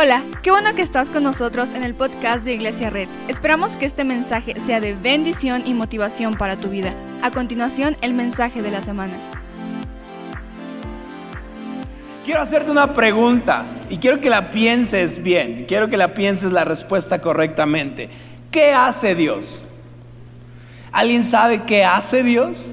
Hola, qué bueno que estás con nosotros en el podcast de Iglesia Red. Esperamos que este mensaje sea de bendición y motivación para tu vida. A continuación, el mensaje de la semana. Quiero hacerte una pregunta y quiero que la pienses bien, quiero que la pienses la respuesta correctamente. ¿Qué hace Dios? ¿Alguien sabe qué hace Dios?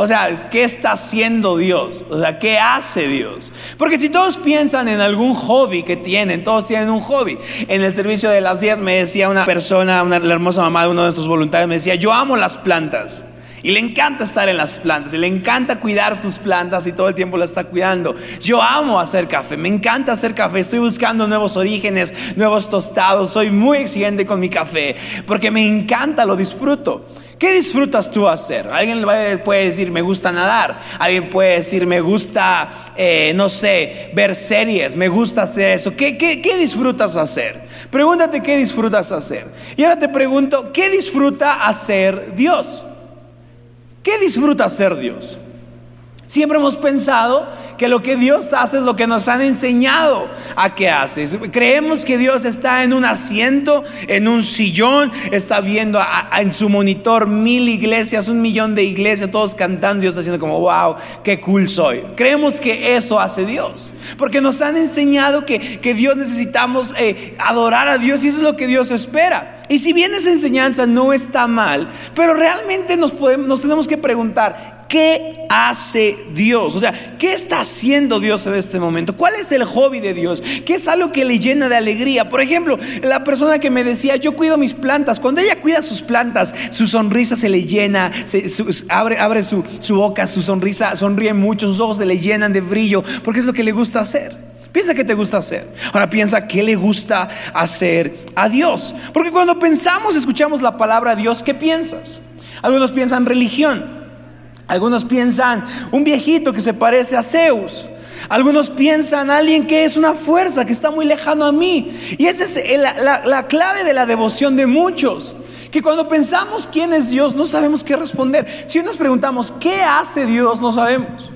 O sea, ¿qué está haciendo Dios? O sea, ¿qué hace Dios? Porque si todos piensan en algún hobby que tienen, todos tienen un hobby. En el servicio de las 10 me decía una persona, una, la hermosa mamá de uno de nuestros voluntarios, me decía, yo amo las plantas. Y le encanta estar en las plantas, y le encanta cuidar sus plantas y todo el tiempo la está cuidando. Yo amo hacer café, me encanta hacer café, estoy buscando nuevos orígenes, nuevos tostados, soy muy exigente con mi café, porque me encanta, lo disfruto. ¿Qué disfrutas tú hacer? Alguien puede decir, me gusta nadar. Alguien puede decir, me gusta, eh, no sé, ver series, me gusta hacer eso. ¿Qué, qué, qué disfrutas hacer? Pregúntate qué disfrutas hacer. Y ahora te pregunto, ¿qué disfruta hacer Dios? ¿Qué disfruta hacer Dios? Siempre hemos pensado que lo que Dios hace es lo que nos han enseñado a que hace. Creemos que Dios está en un asiento, en un sillón, está viendo en su monitor mil iglesias, un millón de iglesias, todos cantando y está haciendo como, wow, qué cool soy. Creemos que eso hace Dios, porque nos han enseñado que, Dios necesitamos eh, adorar a Dios y eso es lo que Dios espera. Y si bien esa enseñanza no está mal, pero realmente nos, nos tenemos que preguntar, ¿Qué hace Dios? O sea, ¿qué está haciendo Dios en este momento? ¿Cuál es el hobby de Dios? ¿Qué es algo que le llena de alegría? Por ejemplo, la persona que me decía, yo cuido mis plantas. Cuando ella cuida sus plantas, su sonrisa se le llena, abre, abre su, su boca, su sonrisa sonríe mucho, sus ojos se le llenan de brillo, porque es lo que le gusta hacer. Piensa qué te gusta hacer. Ahora piensa qué le gusta hacer a Dios. Porque cuando pensamos, escuchamos la palabra Dios, ¿qué piensas? Algunos piensan religión. Algunos piensan un viejito que se parece a Zeus. Algunos piensan alguien que es una fuerza, que está muy lejano a mí. Y esa es la, la, clave de la devoción de muchos. Que cuando pensamos quién es Dios, no sabemos qué responder. Si nos preguntamos qué hace Dios, no sabemos.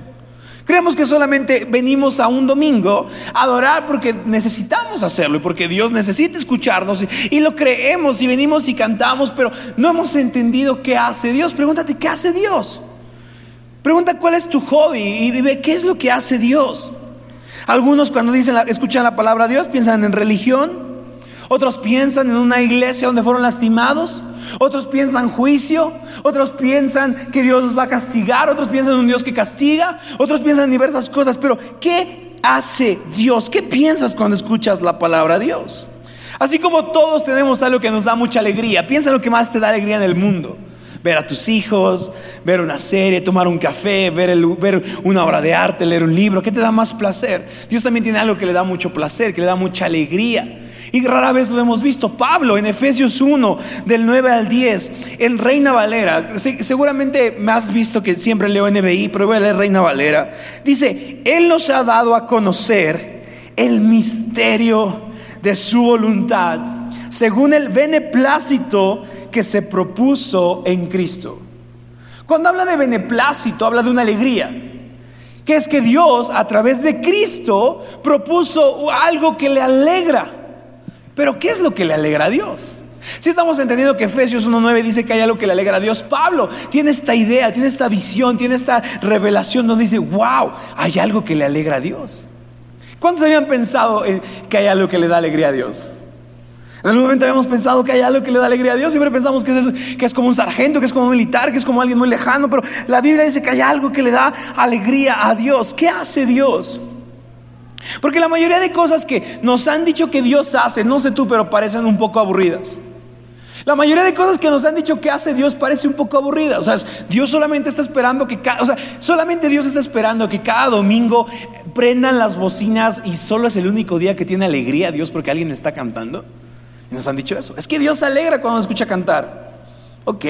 Creemos que solamente venimos a un domingo a adorar porque necesitamos hacerlo y porque Dios necesita escucharnos y, lo creemos y venimos y cantamos, pero no hemos entendido qué hace Dios. Pregúntate, ¿qué hace Dios? Pregunta cuál es tu hobby y vive qué es lo que hace Dios. Algunos cuando dicen, escuchan la palabra Dios piensan en religión, otros piensan en una iglesia donde fueron lastimados, otros piensan juicio, otros piensan que Dios los va a castigar, otros piensan en un Dios que castiga, otros piensan en diversas cosas, pero ¿qué hace Dios? ¿Qué piensas cuando escuchas la palabra Dios? Así como todos tenemos algo que nos da mucha alegría, piensa en lo que más te da alegría en el mundo ver a tus hijos, ver una serie, tomar un café, ver, una obra de arte, leer un libro. ¿Qué te da más placer? Dios también tiene algo que le da mucho placer, que le da mucha alegría. Y rara vez lo hemos visto. Pablo en Efesios 1, del 9 al 10, en Reina Valera, seguramente me has visto que siempre leo NBI, pero voy a leer Reina Valera. Dice, Él nos ha dado a conocer el misterio de su voluntad, según el beneplácito que se propuso en Cristo. Cuando habla de beneplácito, habla de una alegría. Que es que Dios, a través de Cristo, propuso algo que le alegra. Pero ¿qué es lo que le alegra a Dios? Si estamos entendiendo que Efesios 1.9 dice que hay algo que le alegra a Dios, Pablo tiene esta idea, tiene esta visión, tiene esta revelación donde dice, wow, hay algo que le alegra a Dios. ¿Cuántos habían pensado que hay algo que le da alegría a Dios? En algún momento habíamos pensado que hay algo que le da alegría a Dios. Siempre pensamos que es, que es como un sargento, que es como un militar, que es como alguien muy lejano. Pero la Biblia dice que hay algo que le da alegría a Dios. ¿Qué hace Dios? Porque la mayoría de cosas que nos han dicho que Dios hace, no sé tú, pero parecen un poco aburridas. La mayoría de cosas que nos han dicho que hace Dios parece un poco aburrida. O sea, Dios solamente está esperando que cada, o sea, solamente Dios está esperando que cada domingo prendan las bocinas y solo es el único día que tiene alegría Dios porque alguien está cantando nos han dicho eso. Es que Dios se alegra cuando escucha cantar. Ok,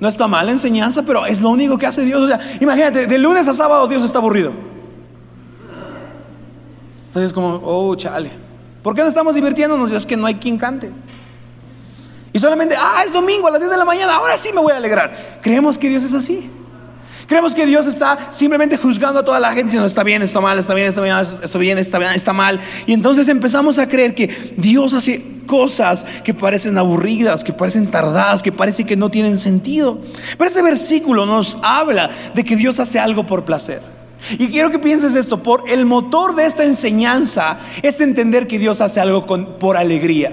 no está mal la enseñanza, pero es lo único que hace Dios. O sea, imagínate, de lunes a sábado Dios está aburrido. Entonces es como, oh, chale. ¿Por qué no estamos divirtiéndonos? Es que no hay quien cante. Y solamente, ah, es domingo a las 10 de la mañana, ahora sí me voy a alegrar. Creemos que Dios es así. Creemos que Dios está simplemente juzgando a toda la gente, diciendo está bien, está mal, está bien, está bien, está bien, está bien, está mal. Y entonces empezamos a creer que Dios hace cosas que parecen aburridas, que parecen tardadas, que parece que no tienen sentido. Pero este versículo nos habla de que Dios hace algo por placer. Y quiero que pienses esto, por el motor de esta enseñanza es entender que Dios hace algo por alegría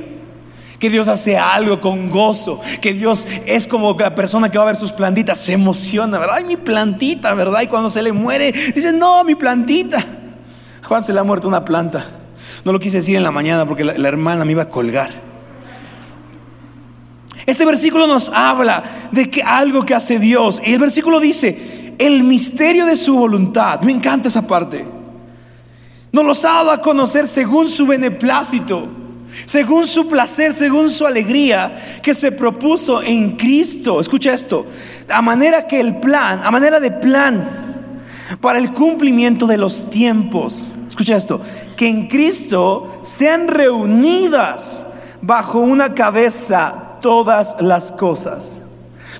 que Dios hace algo con gozo, que Dios es como la persona que va a ver sus plantitas, se emociona, ¿verdad? Ay, mi plantita, ¿verdad? Y cuando se le muere, dice, no, mi plantita. Juan se le ha muerto una planta. No lo quise decir en la mañana porque la, la hermana me iba a colgar. Este versículo nos habla de que algo que hace Dios. Y el versículo dice, el misterio de su voluntad. Me encanta esa parte. Nos los ha dado a conocer según su beneplácito según su placer, según su alegría que se propuso en Cristo. Escucha esto, a manera que el plan, a manera de plan para el cumplimiento de los tiempos. Escucha esto, que en Cristo sean reunidas bajo una cabeza todas las cosas.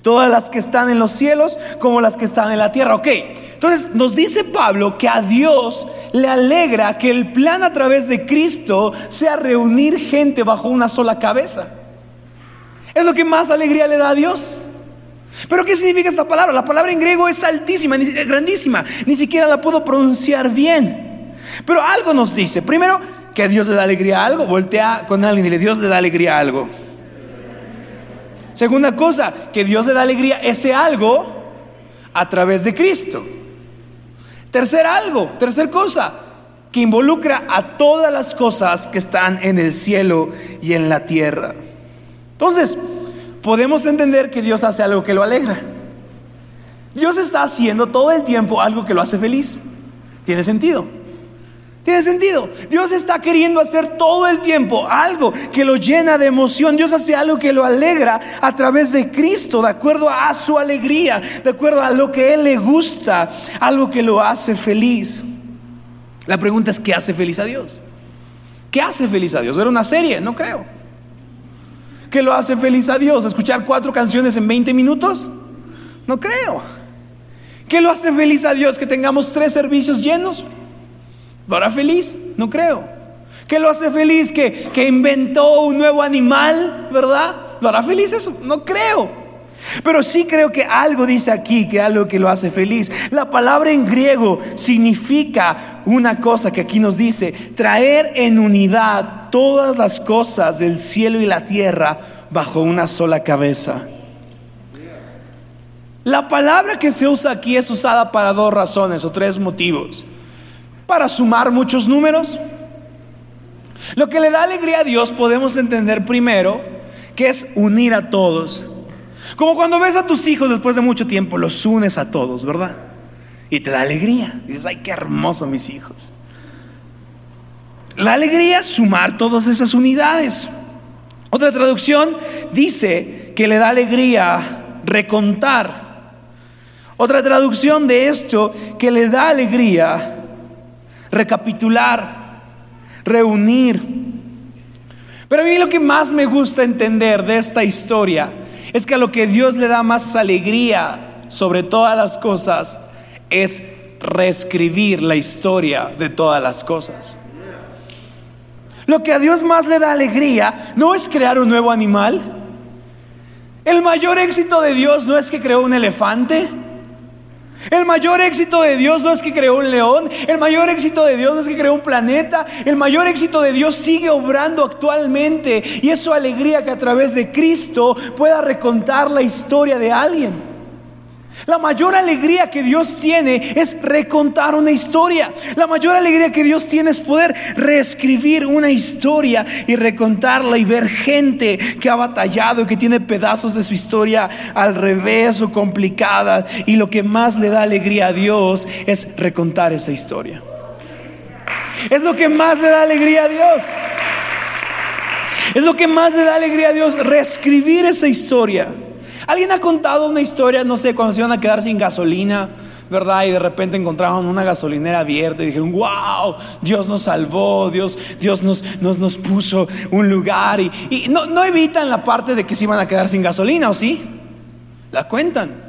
Todas las que están en los cielos como las que están en la tierra. Ok, entonces nos dice Pablo que a Dios le alegra que el plan a través de Cristo sea reunir gente bajo una sola cabeza. Es lo que más alegría le da a Dios. Pero ¿qué significa esta palabra? La palabra en griego es altísima, grandísima, ni siquiera la puedo pronunciar bien. Pero algo nos dice. Primero, que a Dios le da alegría a algo. Voltea con alguien y le Dios le da alegría a algo. Segunda cosa, que Dios le da alegría ese algo a través de Cristo. Tercer algo, tercer cosa, que involucra a todas las cosas que están en el cielo y en la tierra. Entonces, podemos entender que Dios hace algo que lo alegra. Dios está haciendo todo el tiempo algo que lo hace feliz. ¿Tiene sentido? Tiene sentido. Dios está queriendo hacer todo el tiempo algo que lo llena de emoción. Dios hace algo que lo alegra a través de Cristo, de acuerdo a su alegría, de acuerdo a lo que Él le gusta, algo que lo hace feliz. La pregunta es, ¿qué hace feliz a Dios? ¿Qué hace feliz a Dios? ¿Ver una serie? No creo. ¿Qué lo hace feliz a Dios? ¿Escuchar cuatro canciones en 20 minutos? No creo. ¿Qué lo hace feliz a Dios? ¿Que tengamos tres servicios llenos? ¿Lo hará feliz? No creo. ¿Qué lo hace feliz? ¿Que, que inventó un nuevo animal? ¿Verdad? ¿Lo hará feliz eso? No creo. Pero sí creo que algo dice aquí, que algo que lo hace feliz. La palabra en griego significa una cosa que aquí nos dice, traer en unidad todas las cosas del cielo y la tierra bajo una sola cabeza. La palabra que se usa aquí es usada para dos razones o tres motivos para sumar muchos números. Lo que le da alegría a Dios podemos entender primero que es unir a todos. Como cuando ves a tus hijos después de mucho tiempo, los unes a todos, ¿verdad? Y te da alegría. Dices, ay, qué hermoso mis hijos. La alegría es sumar todas esas unidades. Otra traducción dice que le da alegría recontar. Otra traducción de esto que le da alegría recapitular, reunir. Pero a mí lo que más me gusta entender de esta historia es que a lo que Dios le da más alegría sobre todas las cosas es reescribir la historia de todas las cosas. Lo que a Dios más le da alegría no es crear un nuevo animal. El mayor éxito de Dios no es que creó un elefante. El mayor éxito de Dios no es que creó un león, el mayor éxito de Dios no es que creó un planeta, el mayor éxito de Dios sigue obrando actualmente. Y es su alegría que a través de Cristo pueda recontar la historia de alguien. La mayor alegría que Dios tiene es recontar una historia. La mayor alegría que Dios tiene es poder reescribir una historia y recontarla y ver gente que ha batallado y que tiene pedazos de su historia al revés o complicada. Y lo que más le da alegría a Dios es recontar esa historia. Es lo que más le da alegría a Dios. Es lo que más le da alegría a Dios, reescribir esa historia. ¿Alguien ha contado una historia, no sé, cuando se iban a quedar sin gasolina? ¿verdad? Y de repente encontraron una gasolinera abierta y dijeron, wow, Dios nos salvó, Dios, Dios nos, nos, nos puso un lugar. Y, y no, no evitan la parte de que se iban a quedar sin gasolina, ¿o sí? La cuentan.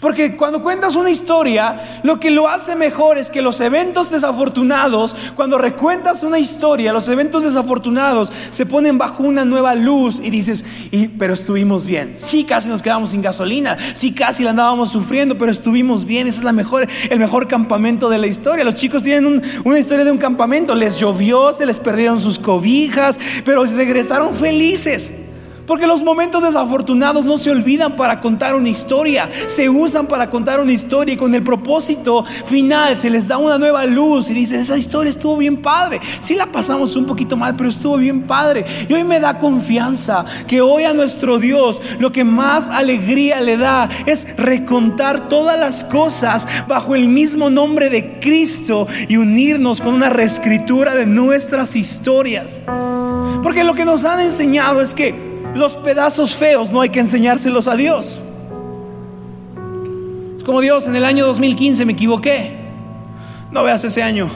Porque cuando cuentas una historia, lo que lo hace mejor es que los eventos desafortunados, cuando recuentas una historia, los eventos desafortunados se ponen bajo una nueva luz y dices, pero estuvimos bien. Sí, casi nos quedamos sin gasolina, sí, casi la andábamos sufriendo, pero estuvimos bien. Ese es la mejor, el mejor campamento de la historia. Los chicos tienen una historia de un campamento, les llovió, se les perdieron sus cobijas, pero regresaron felices. Porque los momentos desafortunados no se olvidan para contar una historia, se usan para contar una historia y con el propósito final se les da una nueva luz y dice, esa historia estuvo bien padre. Sí la pasamos un poquito mal, pero estuvo bien padre. Y hoy me da confianza que hoy a nuestro Dios lo que más alegría le da es recontar todas las cosas bajo el mismo nombre de Cristo y unirnos con una reescritura de nuestras historias. Porque lo que nos han enseñado es que los pedazos feos no hay que enseñárselos a Dios. Es como Dios, en el año 2015 me equivoqué. No veas ese año.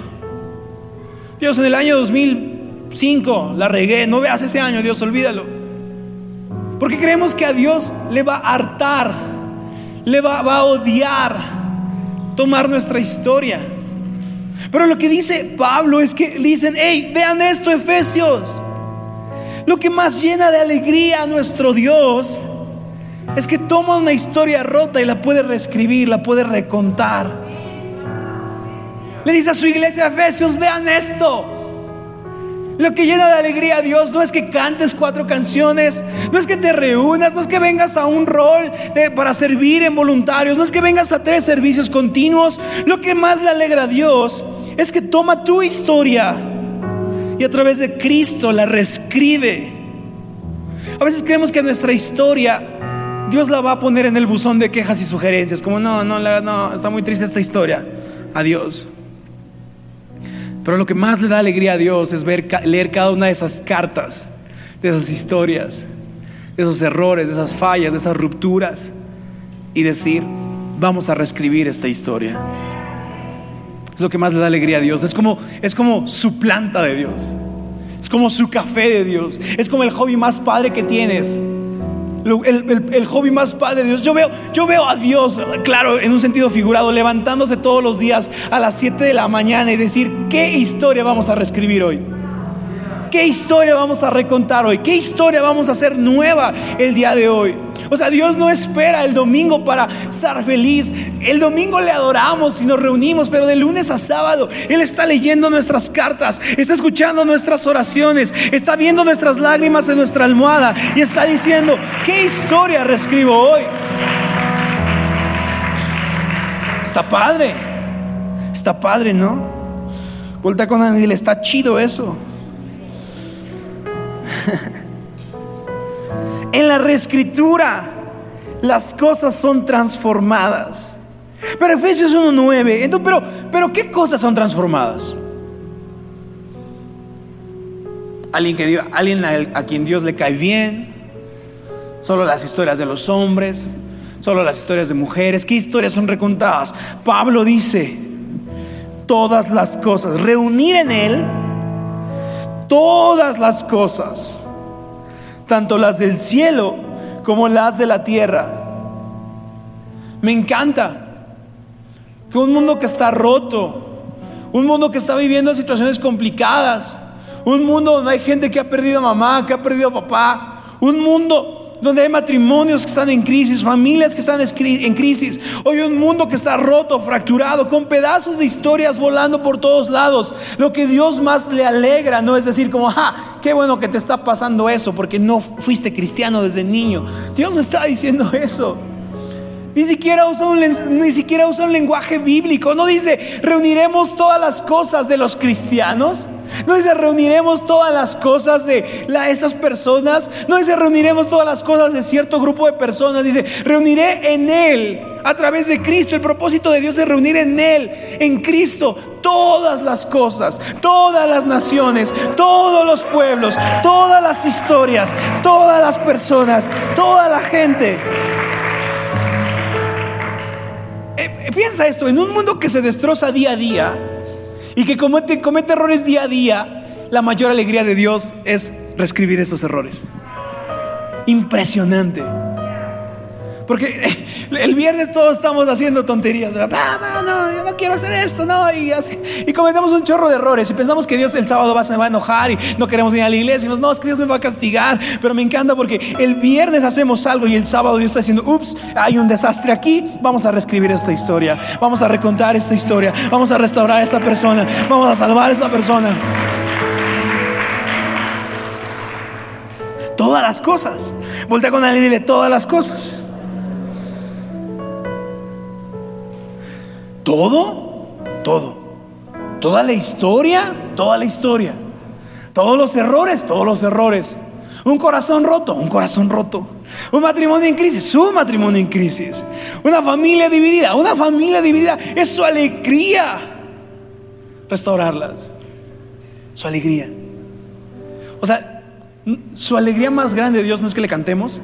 Dios, en el año 2005 la regué. No veas ese año, Dios, olvídalo. Porque creemos que a Dios le va a hartar, le va, va a odiar tomar nuestra historia. Pero lo que dice Pablo es que dicen, hey, vean esto, Efesios. Lo que más llena de alegría a nuestro Dios es que toma una historia rota y la puede reescribir, la puede recontar. Le dice a su iglesia Efesios, vean esto. Lo que llena de alegría a Dios no es que cantes cuatro canciones, no es que te reúnas, no es que vengas a un rol para servir en voluntarios, no es que vengas a tres servicios continuos. Lo que más le alegra a Dios es que toma tu historia y a través de Cristo la reescribe. A veces creemos que nuestra historia Dios la va a poner en el buzón de quejas y sugerencias, como no, no, no, está muy triste esta historia. Adiós. Pero lo que más le da alegría a Dios es leer cada una de esas cartas, de esas historias, de esos errores, de esas fallas, de esas rupturas y decir, vamos a reescribir esta historia. Es lo que más le da alegría a Dios. Es como, es como su planta de Dios. Es como su café de Dios. Es como el hobby más padre que tienes. El, hobby más padre de Dios. Yo veo, yo veo a Dios, claro, en un sentido figurado, levantándose todos los días a las 7 de la mañana y decir, ¿qué historia vamos a reescribir hoy? ¿Qué historia vamos a recontar hoy? ¿Qué historia vamos a hacer nueva el día de hoy? O sea, Dios no espera el domingo para estar feliz. El domingo le adoramos y nos reunimos, pero de lunes a sábado Él está leyendo nuestras cartas, está escuchando nuestras oraciones, está viendo nuestras lágrimas en nuestra almohada y está diciendo, ¿qué historia reescribo hoy? Está padre, está padre, ¿no? Vuelta con Ángel, está chido eso. En la reescritura las cosas son transformadas. Pero Efesios 1.9, entonces, pero, pero ¿qué cosas son transformadas? Alguien, que, alguien a, a quien Dios le cae bien, solo las historias de los hombres, solo las historias de mujeres, ¿qué historias son recontadas? Pablo dice, todas las cosas, reunir en él todas las cosas tanto las del cielo como las de la tierra. Me encanta que un mundo que está roto, un mundo que está viviendo situaciones complicadas, un mundo donde hay gente que ha perdido a mamá, que ha perdido a papá, un mundo donde hay matrimonios que están en crisis, familias que están en crisis. Hoy un mundo que está roto, fracturado, con pedazos de historias volando por todos lados. Lo que Dios más le alegra no es decir como, ah, qué bueno que te está pasando eso porque no fuiste cristiano desde niño. Dios no está diciendo eso. Ni siquiera, usa ni siquiera usa un lenguaje bíblico. No dice, reuniremos todas las cosas de los cristianos. No dice reuniremos todas las cosas de estas personas. No dice reuniremos todas las cosas de cierto grupo de personas. Dice reuniré en Él a través de Cristo. El propósito de Dios es reunir en Él, en Cristo, todas las cosas, todas las naciones, todos los pueblos, todas las historias, todas las personas, toda la gente. Eh, piensa esto, en un mundo que se destroza día a día y que comete, comete errores día a día, la mayor alegría de Dios es reescribir esos errores. Impresionante. Porque el viernes todos estamos haciendo tonterías. No, no, no, yo no quiero hacer esto, no. Y, y cometemos un chorro de errores. Y pensamos que Dios el sábado va, se va a enojar y no queremos ir a la iglesia. Y nos, no, es que Dios me va a castigar. Pero me encanta porque el viernes hacemos algo y el sábado Dios está diciendo, ups, hay un desastre aquí. Vamos a reescribir esta historia. Vamos a recontar esta historia. Vamos a restaurar a esta persona. Vamos a salvar a esta persona. Todas las cosas. Voltea con alguien y dile todas las cosas. Todo, todo. Toda la historia, toda la historia. Todos los errores, todos los errores. Un corazón roto, un corazón roto. Un matrimonio en crisis, un matrimonio en crisis. Una familia dividida, una familia dividida. Es su alegría restaurarlas. Su alegría. O sea, su alegría más grande de Dios no es que le cantemos.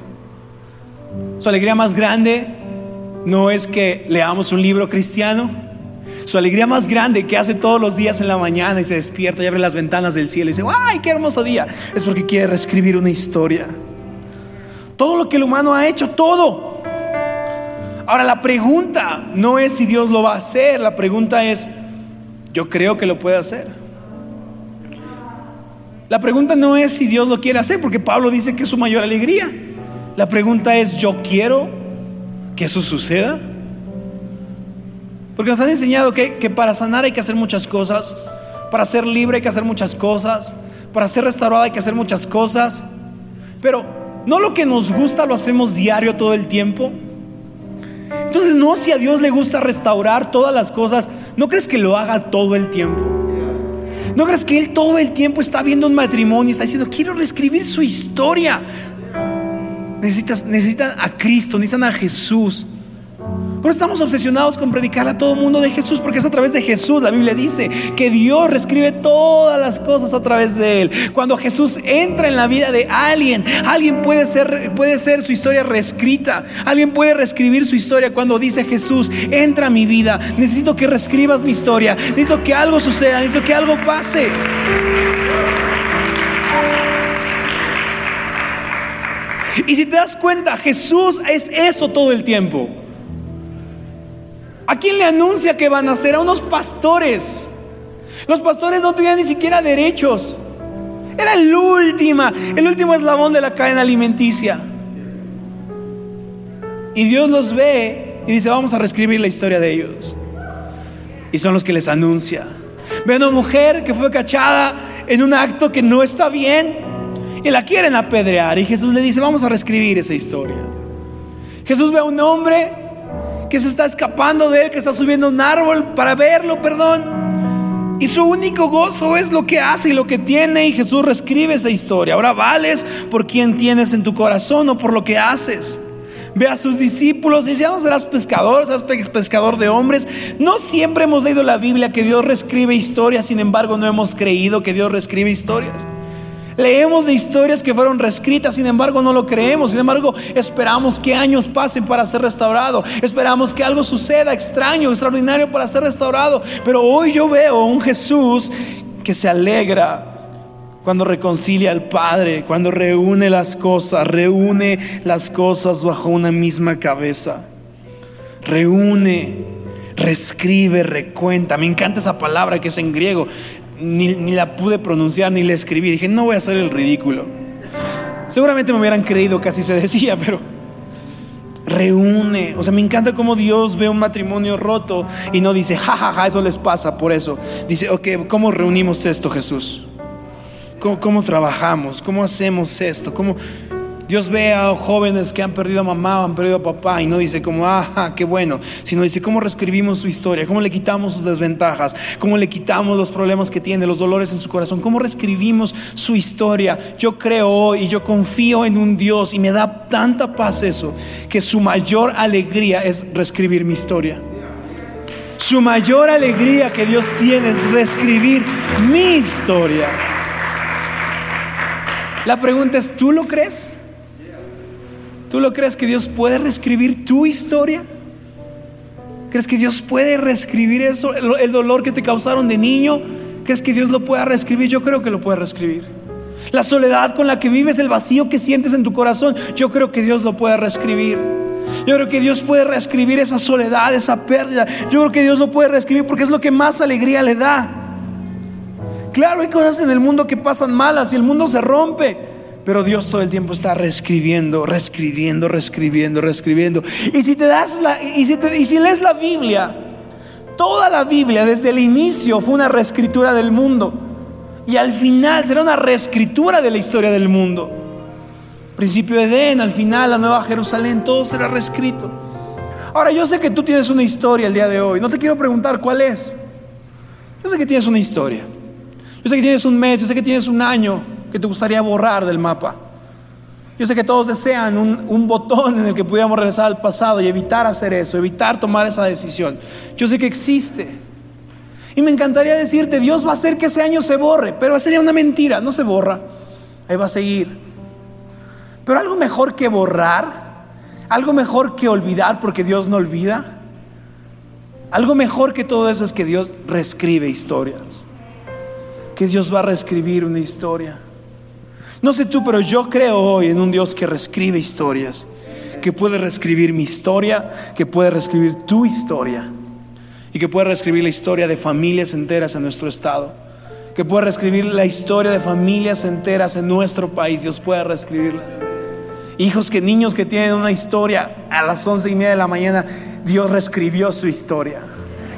Su alegría más grande no es que leamos un libro cristiano. Su alegría más grande que hace todos los días en la mañana y se despierta y abre las ventanas del cielo y dice, ¡ay, qué hermoso día! Es porque quiere reescribir una historia. Todo lo que el humano ha hecho, todo. Ahora la pregunta no es si Dios lo va a hacer, la pregunta es, yo creo que lo puede hacer. La pregunta no es si Dios lo quiere hacer, porque Pablo dice que es su mayor alegría. La pregunta es, yo quiero que eso suceda? Porque nos han enseñado que, que, para sanar hay que hacer muchas cosas, para ser libre hay que hacer muchas cosas, para ser restaurado hay que hacer muchas cosas, pero no lo que nos gusta lo hacemos diario todo el tiempo. Entonces no si a Dios le gusta restaurar todas las cosas, ¿no crees que lo haga todo el tiempo? ¿No crees que Él todo el tiempo está viendo un matrimonio y está diciendo, quiero reescribir su historia? Necesitas, necesitan a Cristo, necesitan a Jesús. Pero estamos obsesionados con predicar a todo el mundo de Jesús, porque es a través de Jesús. La Biblia dice que Dios reescribe todas las cosas a través de Él. Cuando Jesús entra en la vida de alguien, alguien puede ser, puede ser su historia reescrita. Alguien puede reescribir su historia cuando dice Jesús, entra a mi vida. Necesito que reescribas mi historia. Necesito que algo suceda. Necesito que algo pase. Y si te das cuenta, Jesús es eso todo el tiempo. ¿A quién le anuncia que van a ser? A unos pastores. Los pastores no tenían ni siquiera derechos. Era el último, el último eslabón de la cadena alimenticia. Y Dios los ve y dice, vamos a reescribir la historia de ellos. Y son los que les anuncia. Ve a una mujer que fue cachada en un acto que no está bien y la quieren apedrear. Y Jesús le dice, vamos a reescribir esa historia. Jesús ve a un hombre que se está escapando de él, que está subiendo un árbol para verlo, perdón. Y su único gozo es lo que hace y lo que tiene. Y Jesús reescribe esa historia. Ahora vales por quien tienes en tu corazón o por lo que haces. Ve a sus discípulos y dice, no serás pescador, serás pescador de hombres. No siempre hemos leído la Biblia que Dios reescribe historias, sin embargo no hemos creído que Dios reescribe historias. Leemos de historias que fueron reescritas, sin embargo no lo creemos, sin embargo esperamos que años pasen para ser restaurado, esperamos que algo suceda extraño, extraordinario para ser restaurado, pero hoy yo veo un Jesús que se alegra cuando reconcilia al Padre, cuando reúne las cosas, reúne las cosas bajo una misma cabeza, reúne, reescribe, recuenta. Me encanta esa palabra que es en griego ni, la pude pronunciar ni la escribí. Dije, no voy a hacer el ridículo. Seguramente me hubieran creído que así se decía, pero reúne. O sea, me encanta cómo Dios ve un matrimonio roto y no dice, jajaja, ja, ja, eso les pasa por eso. Dice, ok, ¿cómo reunimos esto, Jesús? ¿Cómo, cómo trabajamos? ¿Cómo hacemos esto? ¿Cómo, Dios ve a jóvenes que han perdido a mamá han perdido a papá y no dice como, ah, qué bueno, sino dice cómo reescribimos su historia, cómo le quitamos sus desventajas, cómo le quitamos los problemas que tiene, los dolores en su corazón, cómo reescribimos su historia. Yo creo y yo confío en un Dios y me da tanta paz eso, que su mayor alegría es reescribir mi historia. Su mayor alegría que Dios tiene es reescribir mi historia. La pregunta es, ¿tú lo crees? ¿Tú lo crees que Dios puede reescribir tu historia? ¿Crees que Dios puede reescribir eso? El, dolor que te causaron de niño, ¿crees que Dios lo pueda reescribir? Yo creo que lo puede reescribir. La soledad con la que vives, el vacío que sientes en tu corazón, yo creo que Dios lo puede reescribir. Yo creo que Dios puede reescribir esa soledad, esa pérdida. Yo creo que Dios lo puede reescribir porque es lo que más alegría le da. Claro, hay cosas en el mundo que pasan malas y el mundo se rompe. Pero Dios todo el tiempo está reescribiendo, reescribiendo, reescribiendo, reescribiendo. Y si te das la, y si, y si lees la Biblia, toda la Biblia desde el inicio fue una reescritura del mundo. Y al final será una reescritura de la historia del mundo. Principio de Edén, al final la nueva Jerusalén, todo será reescrito. Ahora yo sé que tú tienes una historia el día de hoy. No te quiero preguntar cuál es. Yo sé que tienes una historia. Yo sé que tienes un mes, yo sé que tienes un año que te gustaría borrar del mapa. Yo sé que todos desean un, un, botón en el que pudiéramos regresar al pasado y evitar hacer eso, evitar tomar esa decisión. Yo sé que existe. Y me encantaría decirte, Dios va a hacer que ese año se borre, pero sería una mentira, no se borra, ahí va a seguir. Pero algo mejor que borrar, algo mejor que olvidar porque Dios no olvida, algo mejor que todo eso es que Dios reescribe historias, que Dios va a reescribir una historia. No sé tú, pero yo creo hoy en un Dios que reescribe historias, que puede reescribir mi historia, que puede reescribir tu historia y que puede reescribir la historia de familias enteras en nuestro estado, que puede reescribir la historia de familias enteras en nuestro país, Dios puede reescribirlas. Hijos que niños que tienen una historia a las once y media de la mañana, Dios reescribió su historia.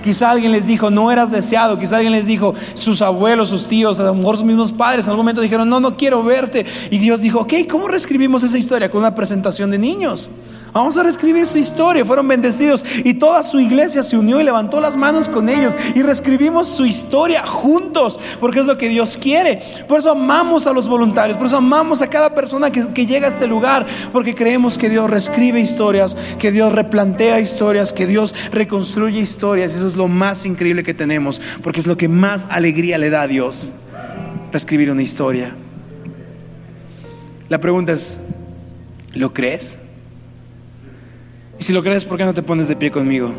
Quizá alguien les dijo, no eras deseado. Quizá alguien les dijo, sus abuelos, sus tíos, a lo mejor sus mismos padres, en algún momento dijeron, no, no quiero verte. Y Dios dijo, ok, ¿cómo reescribimos esa historia? Con una presentación de niños. Vamos a reescribir su historia. Fueron bendecidos y toda su iglesia se unió y levantó las manos con ellos y reescribimos su historia juntos porque es lo que Dios quiere. Por eso amamos a los voluntarios, por eso amamos a cada persona que, que llega a este lugar porque creemos que Dios reescribe historias, que Dios replantea historias, que Dios reconstruye historias. Eso es lo más increíble que tenemos porque es lo que más alegría le da a Dios, reescribir una historia. La pregunta es, ¿lo crees? Y si lo crees, ¿por qué no te pones de pie conmigo?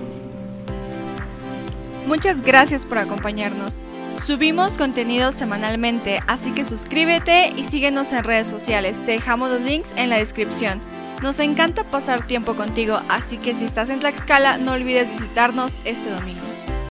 Muchas gracias por acompañarnos. Subimos contenido semanalmente, así que suscríbete y síguenos en redes sociales. Te dejamos los links en la descripción. Nos encanta pasar tiempo contigo, así que si estás en Tlaxcala, no olvides visitarnos este domingo.